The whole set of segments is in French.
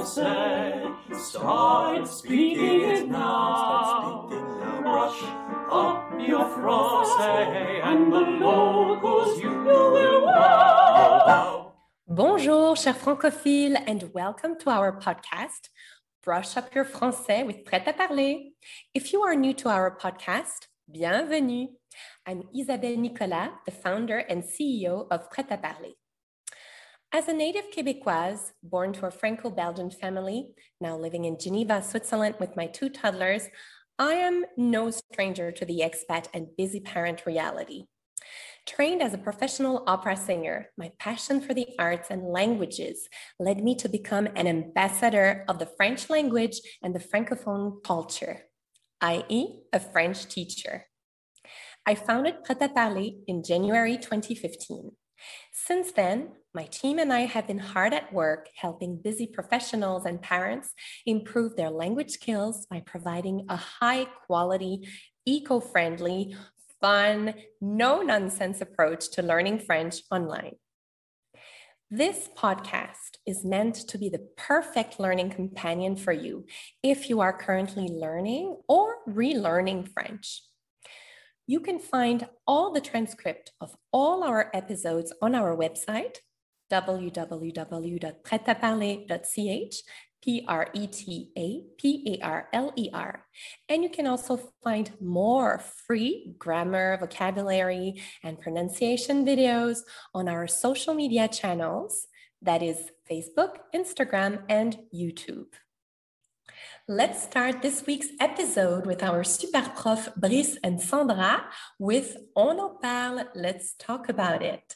français. Start speaking it now. Up your and the locals you will wow. Bonjour, chers francophiles, and welcome to our podcast, Brush Up Your Français with Prêt à Parler. If you are new to our podcast, bienvenue. I'm Isabelle Nicolas, the founder and CEO of Prêt à Parler. As a native Quebecoise, born to a Franco Belgian family, now living in Geneva, Switzerland with my two toddlers, I am no stranger to the expat and busy parent reality. Trained as a professional opera singer, my passion for the arts and languages led me to become an ambassador of the French language and the Francophone culture, i.e., a French teacher. I founded Prêt à Parler in January 2015. Since then, my team and I have been hard at work helping busy professionals and parents improve their language skills by providing a high quality, eco friendly, fun, no nonsense approach to learning French online. This podcast is meant to be the perfect learning companion for you if you are currently learning or relearning French. You can find all the transcript of all our episodes on our website, www.pretaparler.ch, P R E T A P A R L E R. And you can also find more free grammar, vocabulary, and pronunciation videos on our social media channels that is, Facebook, Instagram, and YouTube. Let's start this week's episode with our super prof Brice and Sandra with On en parle. Let's talk about it.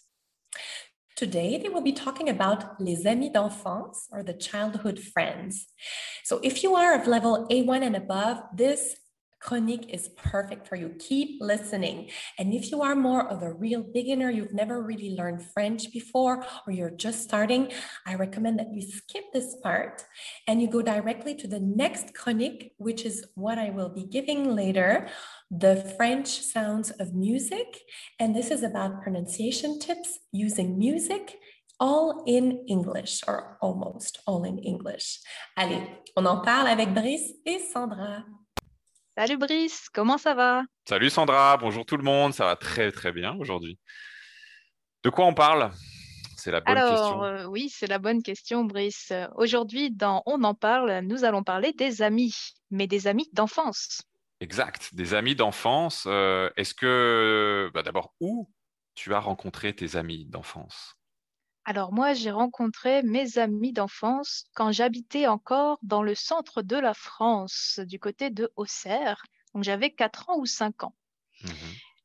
Today, they will be talking about les amis d'enfance or the childhood friends. So, if you are of level A1 and above, this chronique is perfect for you. Keep listening. And if you are more of a real beginner, you've never really learned French before, or you're just starting, I recommend that you skip this part and you go directly to the next chronique, which is what I will be giving later the French sounds of music. And this is about pronunciation tips using music all in English, or almost all in English. Allez, on en parle avec Brice et Sandra. Salut Brice, comment ça va? Salut Sandra, bonjour tout le monde, ça va très très bien aujourd'hui. De quoi on parle? C'est la bonne Alors, question. euh, oui, c'est la bonne question, Brice. Aujourd'hui, dans On en parle, nous allons parler des amis, mais des amis d'enfance. Exact, des amis d'enfance. euh, Est-ce que, bah, d'abord, où tu as rencontré tes amis d'enfance? Alors moi, j'ai rencontré mes amis d'enfance quand j'habitais encore dans le centre de la France, du côté de Auxerre. Donc j'avais 4 ans ou 5 ans. Mhm.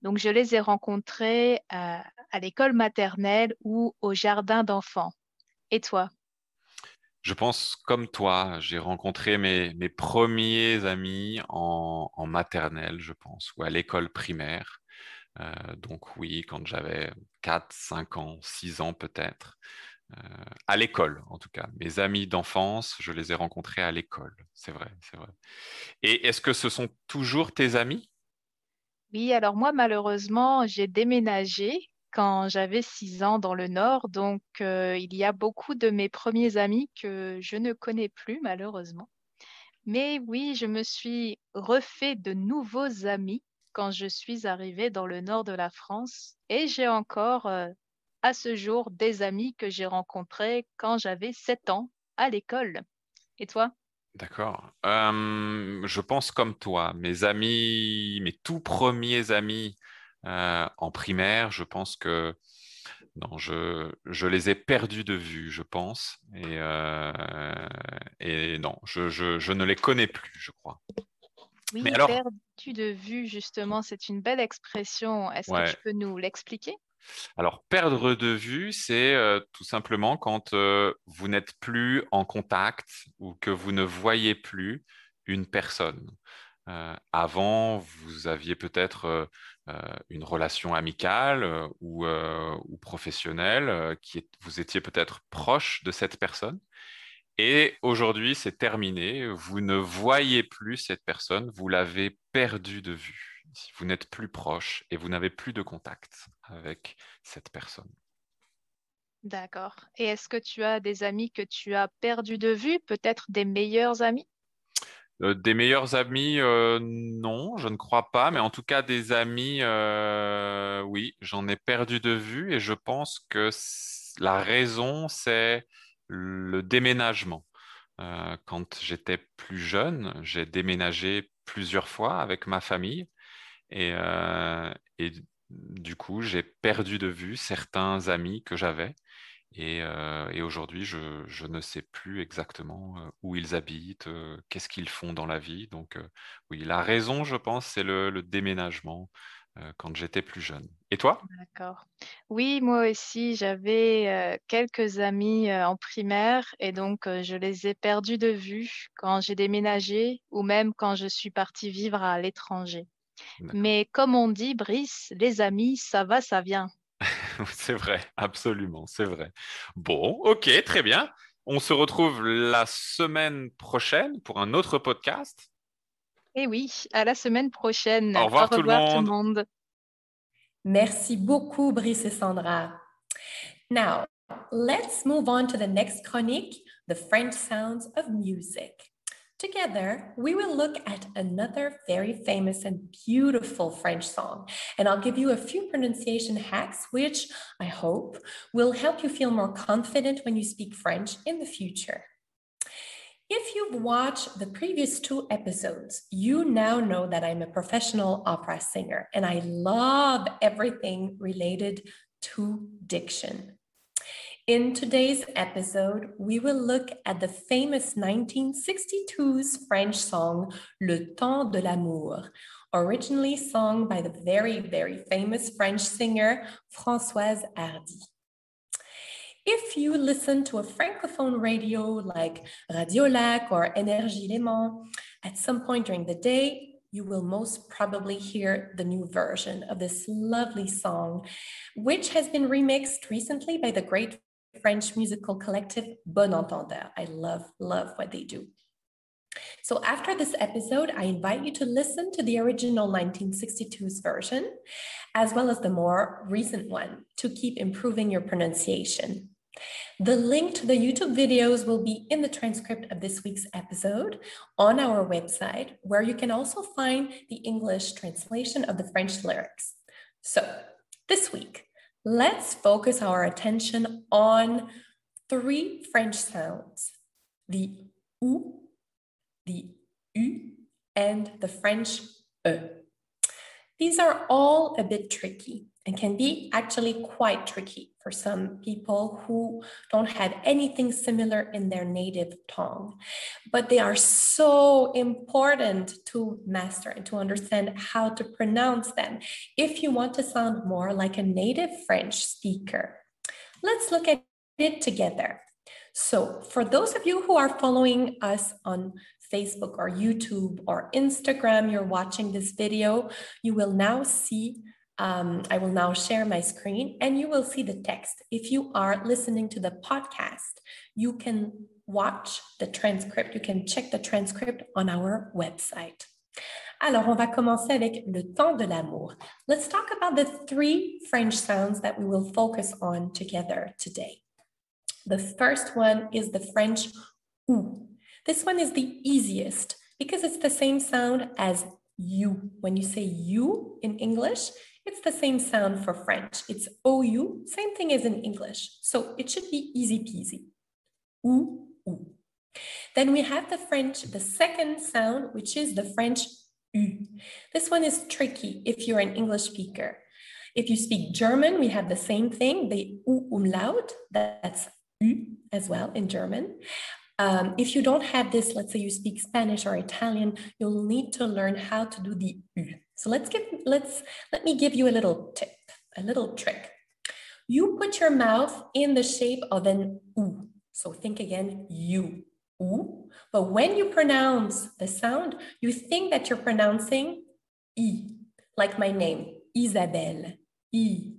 Donc je les ai rencontrés euh, à l'école maternelle ou au jardin d'enfants. Et toi? Je pense comme toi, j'ai rencontré mes, mes premiers amis en, en maternelle, je pense, ou à l'école primaire. Euh, donc oui, quand j'avais 4, 5 ans, 6 ans peut-être. Euh, à l'école, en tout cas. Mes amis d'enfance, je les ai rencontrés à l'école. C'est vrai, c'est vrai. Et est-ce que ce sont toujours tes amis? Oui, alors moi, malheureusement, j'ai déménagé quand j'avais 6 ans dans le nord, donc euh, il y a beaucoup de mes premiers amis que je ne connais plus, malheureusement. Mais oui, je me suis refait de nouveaux amis quand je suis arrivée dans le nord de la France et j'ai encore euh, à ce jour des amis que j'ai rencontrés quand j'avais 7 ans à l'école. Et toi? D'accord. Je pense comme toi. Mes amis, mes tout premiers amis euh, en primaire, je pense que non, je, les ai perdus de vue, je pense. Et, euh, non, je ne les connais plus, je crois. Oui, Mais alors- perdu de vue, justement, c'est une belle expression. Est-ce que tu peux nous l'expliquer? Alors, perdre de vue, c'est euh, tout simplement quand euh, vous n'êtes plus en contact ou que vous ne voyez plus une personne. Euh, avant, vous aviez peut-être une relation amicale ou, ou professionnelle, qui est- vous étiez peut-être proche de cette personne. Et aujourd'hui, c'est terminé. Vous ne voyez plus cette personne, vous l'avez perdue de vue. Vous n'êtes plus proche et vous n'avez plus de contact avec cette personne. D'accord. Et est-ce que tu as des amis que tu as perdus de vue, peut-être des meilleurs amis? Euh, des meilleurs amis, euh, non, je ne crois pas, mais en tout cas des amis, euh, oui, j'en ai perdu de vue et je pense que la raison, c'est le déménagement. Euh, quand j'étais plus jeune, j'ai déménagé plusieurs fois avec ma famille et, euh, du coup, j'ai perdu de vue certains amis que j'avais. Et, euh, aujourd'hui, je, ne sais plus exactement où ils habitent, qu'est-ce qu'ils font dans la vie. Donc, oui, la raison, je pense, c'est le, déménagement quand j'étais plus jeune. Et toi? D'accord. Oui, moi aussi, j'avais euh, quelques amis euh, en primaire et donc euh, je les ai perdus de vue quand j'ai déménagé ou même quand je suis partie vivre à l'étranger. Mais comme on dit, Brice, les amis, ça va, ça vient. C'est vrai, absolument, c'est vrai. Bon, ok, très bien. On se retrouve la semaine prochaine pour un autre podcast. Et oui, à la semaine prochaine. Au Au revoir tout le revoir tout le monde. monde. Merci beaucoup, Brice et Sandra. Now, let's move on to the next chronique, the French sounds of music. Together, we will look at another very famous and beautiful French song, and I'll give you a few pronunciation hacks, which I hope will help you feel more confident when you speak French in the future. If you've watched the previous two episodes, you now know that I'm a professional opera singer and I love everything related to diction. In today's episode, we will look at the famous 1962's French song Le Temps de l'amour, originally sung by the very, very famous French singer Françoise Hardy. If you listen to a francophone radio like Radio Lac or Énergie Léman at some point during the day, you will most probably hear the new version of this lovely song, which has been remixed recently by the great French musical collective Bon Entendeur. I love, love what they do. So, after this episode, I invite you to listen to the original 1962's version, as well as the more recent one, to keep improving your pronunciation. The link to the YouTube videos will be in the transcript of this week's episode on our website, where you can also find the English translation of the French lyrics. So, this week, let's focus our attention on three French sounds the OU, the U, and the French E. These are all a bit tricky and can be actually quite tricky for some people who don't have anything similar in their native tongue. But they are so important to master and to understand how to pronounce them if you want to sound more like a native French speaker. Let's look at it together. So, for those of you who are following us on Facebook or YouTube or Instagram, you're watching this video, you will now see. Um, I will now share my screen and you will see the text. If you are listening to the podcast, you can watch the transcript, you can check the transcript on our website. Alors, on va commencer avec le temps de l'amour. Let's talk about the three French sounds that we will focus on together today. The first one is the French OU. This one is the easiest because it's the same sound as you. When you say you in English, it's the same sound for French. It's OU, same thing as in English. So it should be easy peasy. OU, OU. Then we have the French, the second sound, which is the French U. This one is tricky if you're an English speaker. If you speak German, we have the same thing, the U umlaut, that's U as well in German. Um, if you don't have this, let's say you speak Spanish or Italian, you'll need to learn how to do the U. So let's give, let's, let me give you a little tip, a little trick. You put your mouth in the shape of an U. So think again, U, U. But when you pronounce the sound, you think that you're pronouncing I, like my name, Isabelle, I,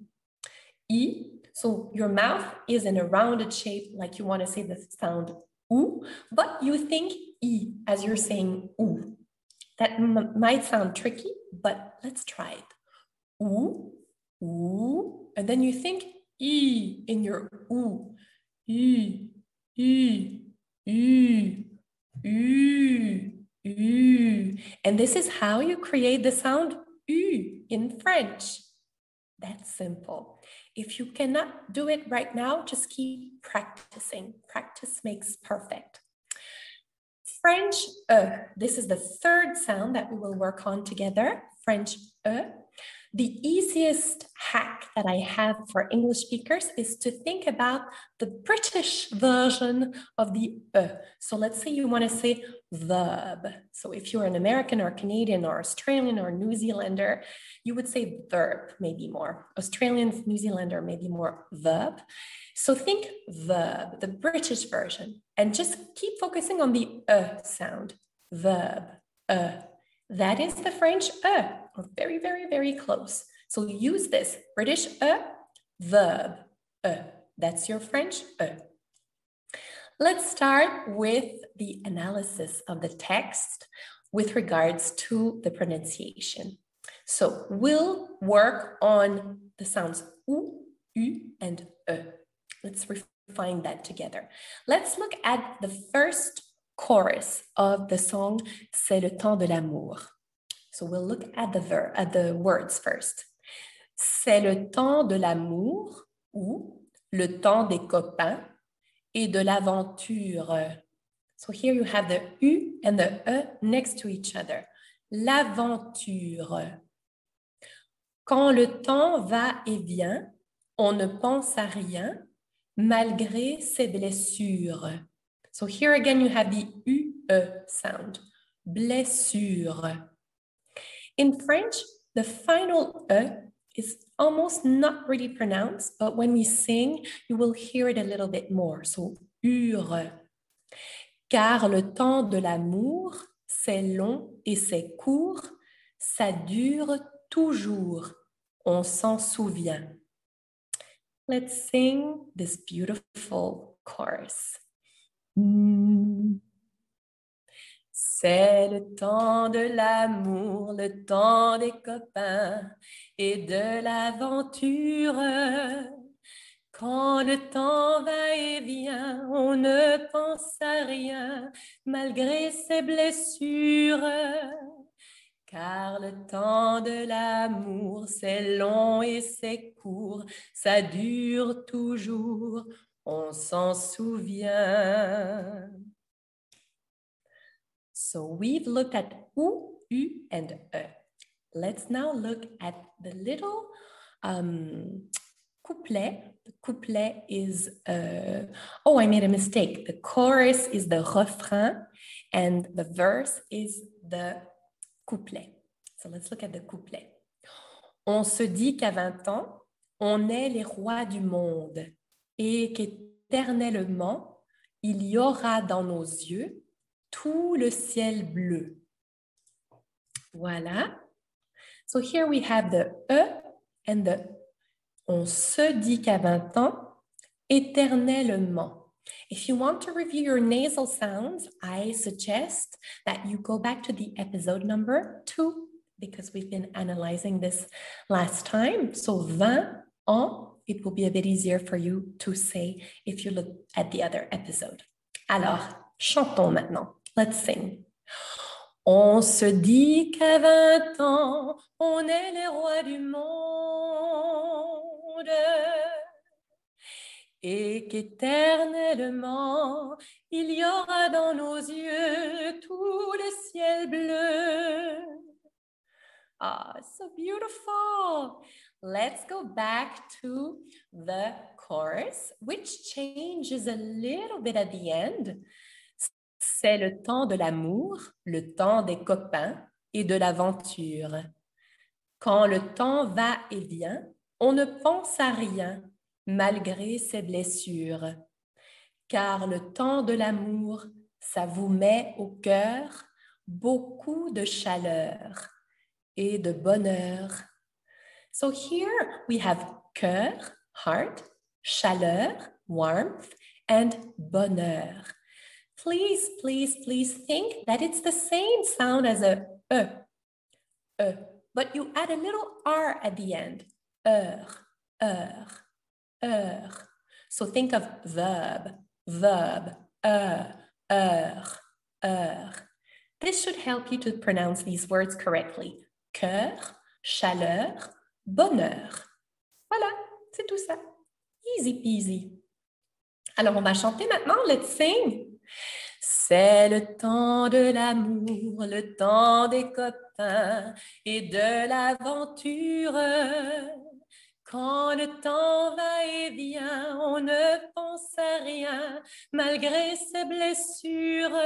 I. So your mouth is in a rounded shape, like you want to say the sound oo, but you think e as you're saying oo. That might sound tricky, but let's try it. Oo, oo, and then you think E in your oo. E, E, E, E, E. And this is how you create the sound U in French. That's simple. If you cannot do it right now, just keep practicing. Practice makes perfect. French E. This is the third sound that we will work on together. French E. The easiest hack that I have for English speakers is to think about the British version of the E. So let's say you want to say verb. So if you're an American or Canadian or Australian or New Zealander, you would say verb, maybe more. Australian, New Zealander, maybe more verb. So think verb, the British version, and just keep focusing on the E sound. Verb, E. That is the French E very, very, very close. So use this British e, verb e. That's your French e. Let's start with the analysis of the text with regards to the pronunciation. So we'll work on the sounds u, u, and e. Let's refine that together. Let's look at the first chorus of the song C'est le temps de l'amour. So we'll look at the ver at the words first. C'est le temps de l'amour ou le temps des copains et de l'aventure. So here you have the U and the E next to each other. L'aventure. Quand le temps va et vient, on ne pense à rien malgré ses blessures. So here again you have the UE sound. Blessure. In French, the final E is almost not really pronounced, but when we sing, you will hear it a little bit more. So, ure. Car le temps de l'amour, c'est long et c'est court, ça dure toujours, on s'en souvient. Let's sing this beautiful chorus. Mm. C'est le temps de l'amour, le temps des copains et de l'aventure. Quand le temps va et vient, on ne pense à rien malgré ses blessures. Car le temps de l'amour, c'est long et c'est court, ça dure toujours, on s'en souvient. So we've looked at U, U, and E. Let's now look at the little um, couplet. The couplet is, uh, oh, I made a mistake. The chorus is the refrain and the verse is the couplet. So let's look at the couplet. On se dit qu'à 20 ans, on est les rois du monde et qu'éternellement, il y aura dans nos yeux tout le ciel bleu. Voilà. So here we have the E and the on se dit qu'à 20 ans, éternellement. If you want to review your nasal sounds, I suggest that you go back to the episode number two because we've been analyzing this last time. So 20 ans, it will be a bit easier for you to say if you look at the other episode. Alors, chantons maintenant. Let's sing. On se dit qu'à 20 ans, on est les rois du monde et qu'éternellement, il y aura dans nos yeux tout le ciel bleu. Ah, so beautiful. Let's go back to the chorus, which changes a little bit at the end. C'est le temps de l'amour, le temps des copains et de l'aventure. Quand le temps va et vient, on ne pense à rien malgré ses blessures. Car le temps de l'amour, ça vous met au cœur beaucoup de chaleur et de bonheur. So here we have cœur, heart, chaleur, warmth, and bonheur. Please, please, please think that it's the same sound as a e, e, but you add a little r at the end. Er, er. heure. So think of verb, verb, heure, heure, heure. This should help you to pronounce these words correctly. Cœur, chaleur, bonheur. Voilà, c'est tout ça. Easy peasy. Alors, on va chanter maintenant. Let's sing. C'est le temps de l'amour, le temps des copains et de l'aventure. Quand le temps va et vient, on ne pense à rien malgré ses blessures.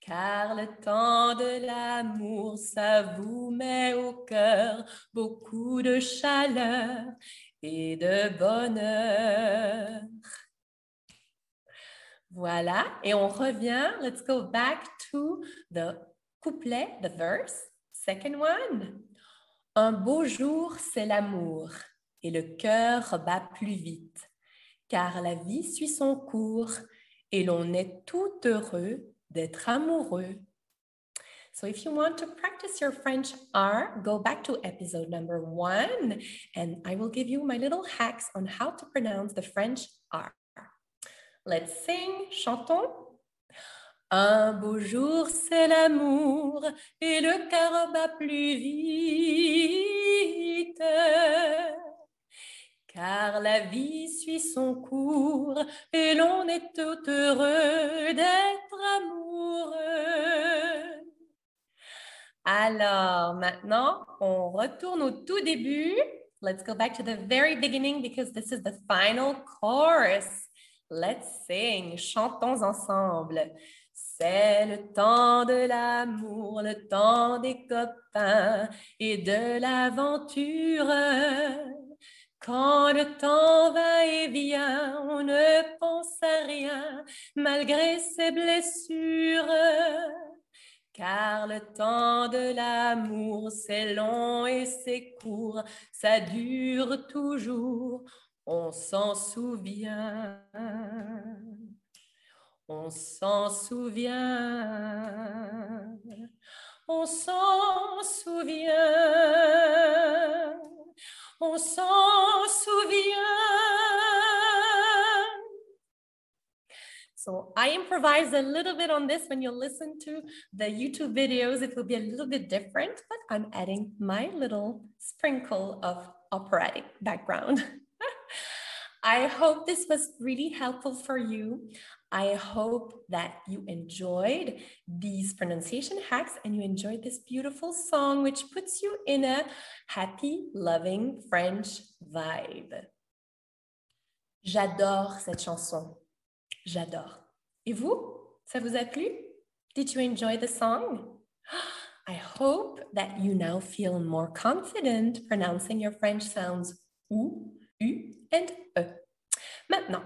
Car le temps de l'amour, ça vous met au cœur beaucoup de chaleur et de bonheur. Voilà, et on revient. Let's go back to the couplet, the verse. Second one. Un beau jour, c'est l'amour, et le cœur bat plus vite, car la vie suit son cours, et l'on est tout heureux d'être amoureux. So if you want to practice your French R, go back to episode number one, and I will give you my little hacks on how to pronounce the French R. Let's sing, chantons. Un beau jour, c'est l'amour et le cœur bat plus vite. Car la vie suit son cours et l'on est tout heureux d'être amoureux. Alors maintenant, on retourne au tout début. Let's go back to the very beginning because this is the final chorus. Let's sing, chantons ensemble. C'est le temps de l'amour, le temps des copains et de l'aventure. Quand le temps va et vient, on ne pense à rien malgré ses blessures. Car le temps de l'amour, c'est long et c'est court, ça dure toujours on s'en souvient. On s'en souvient. On s'en souvient. On s'en souvient. So I improvised a little bit on this. When you listen to the YouTube videos, it will be a little bit different, but I'm adding my little sprinkle of operatic background. I hope this was really helpful for you. I hope that you enjoyed these pronunciation hacks and you enjoyed this beautiful song, which puts you in a happy, loving French vibe. J'adore cette chanson. J'adore. Et vous? Ça vous a plu? Did you enjoy the song? I hope that you now feel more confident pronouncing your French sounds ou U Maintenant,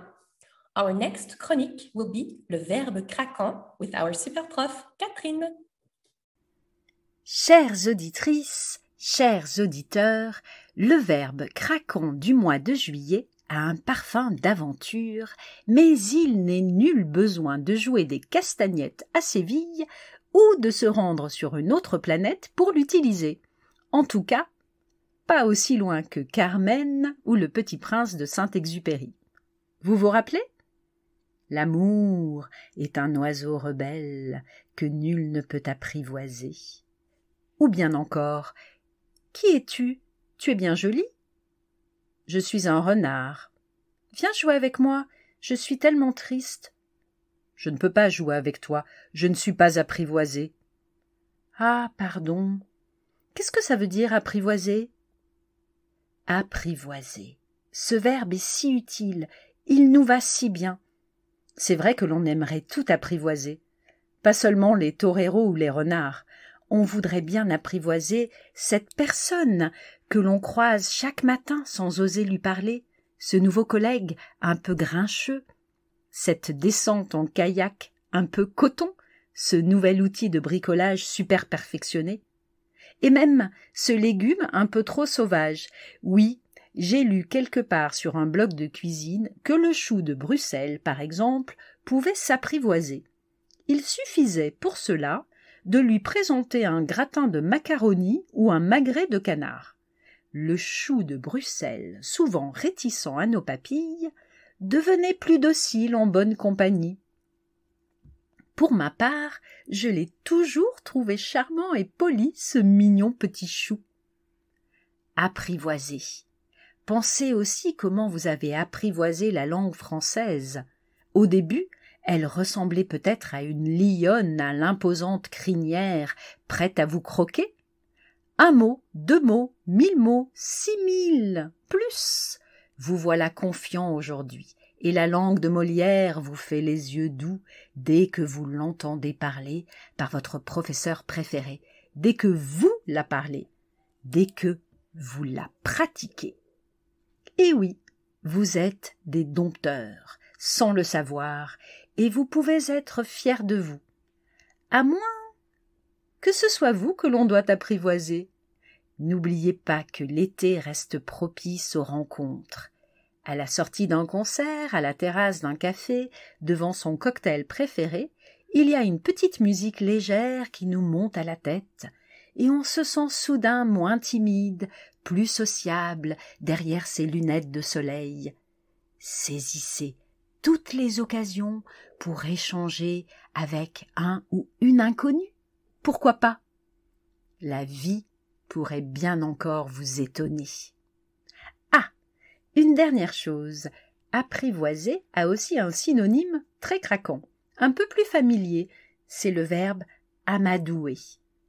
our next chronique will be le verbe craquant with our super prof Catherine. Chères auditrices, chers auditeurs, le verbe craquant du mois de juillet a un parfum d'aventure, mais il n'est nul besoin de jouer des castagnettes à Séville ou de se rendre sur une autre planète pour l'utiliser. En tout cas, pas aussi loin que Carmen ou le petit prince de Saint-Exupéry. Vous vous rappelez? L'amour est un oiseau rebelle que nul ne peut apprivoiser. Ou bien encore Qui es-tu? Tu es bien jolie? Je suis un renard. Viens jouer avec moi, je suis tellement triste. Je ne peux pas jouer avec toi, je ne suis pas apprivoisée. Ah, pardon. Qu'est-ce que ça veut dire apprivoiser? Apprivoiser. Ce verbe est si utile, il nous va si bien. C'est vrai que l'on aimerait tout apprivoiser. Pas seulement les toreros ou les renards. On voudrait bien apprivoiser cette personne que l'on croise chaque matin sans oser lui parler, ce nouveau collègue un peu grincheux, cette descente en kayak un peu coton, ce nouvel outil de bricolage super perfectionné et même ce légume un peu trop sauvage. Oui, j'ai lu quelque part sur un blog de cuisine que le chou de Bruxelles, par exemple, pouvait s'apprivoiser. Il suffisait pour cela de lui présenter un gratin de macaroni ou un magret de canard. le chou de Bruxelles, souvent réticent à nos papilles, devenait plus docile en bonne compagnie. Pour ma part, je l'ai toujours trouvé charmant et poli, ce mignon petit chou. Apprivoiser. Pensez aussi comment vous avez apprivoisé la langue française. Au début, elle ressemblait peut-être à une lionne à l'imposante crinière, prête à vous croquer. Un mot, deux mots, mille mots, six mille, plus. Vous voilà confiant aujourd'hui, et la langue de Molière vous fait les yeux doux dès que vous l'entendez parler par votre professeur préféré, dès que vous la parlez, dès que vous la pratiquez. Et oui, vous êtes des dompteurs, sans le savoir, et vous pouvez être fiers de vous. À moins que ce soit vous que l'on doit apprivoiser. N'oubliez pas que l'été reste propice aux rencontres. À la sortie d'un concert, à la terrasse d'un café, devant son cocktail préféré, il y a une petite musique légère qui nous monte à la tête, et on se sent soudain moins timide, plus sociable derrière ses lunettes de soleil. Saisissez toutes les occasions pour échanger avec un ou une inconnue. Pourquoi pas? La vie pourrait bien encore vous étonner. Une dernière chose. Apprivoiser a aussi un synonyme très craquant, un peu plus familier, c'est le verbe amadouer.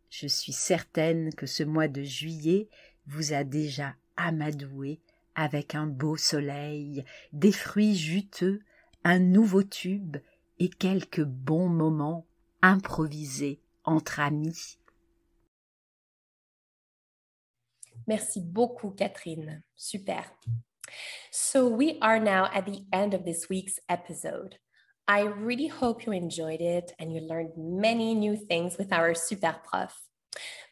Je suis certaine que ce mois de juillet vous a déjà amadoué avec un beau soleil, des fruits juteux, un nouveau tube et quelques bons moments improvisés entre amis. Merci beaucoup, Catherine. Super. So, we are now at the end of this week's episode. I really hope you enjoyed it and you learned many new things with our super prof.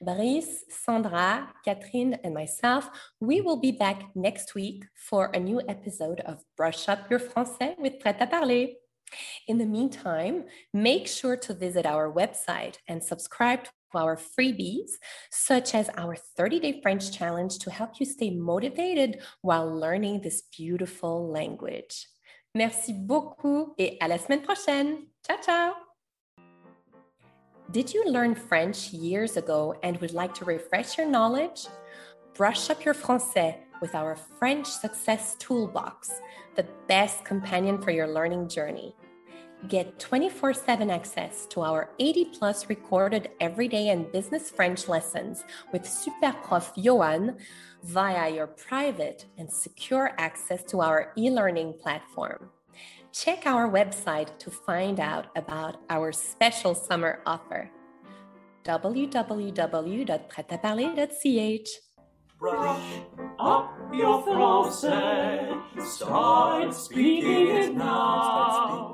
Brice, Sandra, Catherine, and myself, we will be back next week for a new episode of Brush Up Your Français with Prêt à Parler. In the meantime, make sure to visit our website and subscribe to our freebies, such as our 30 day French challenge to help you stay motivated while learning this beautiful language. Merci beaucoup et à la semaine prochaine. Ciao, ciao. Did you learn French years ago and would like to refresh your knowledge? Brush up your français with our French Success Toolbox, the best companion for your learning journey. Get 24 7 access to our 80 plus recorded everyday and business French lessons with Super Prof Johan via your private and secure access to our e learning platform check our website to find out about our special summer offer www.pretaparler.ch. Brush up your français. Start speaking it now.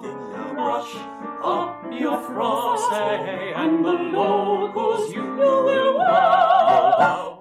Brush up your français, and the locals you will wow.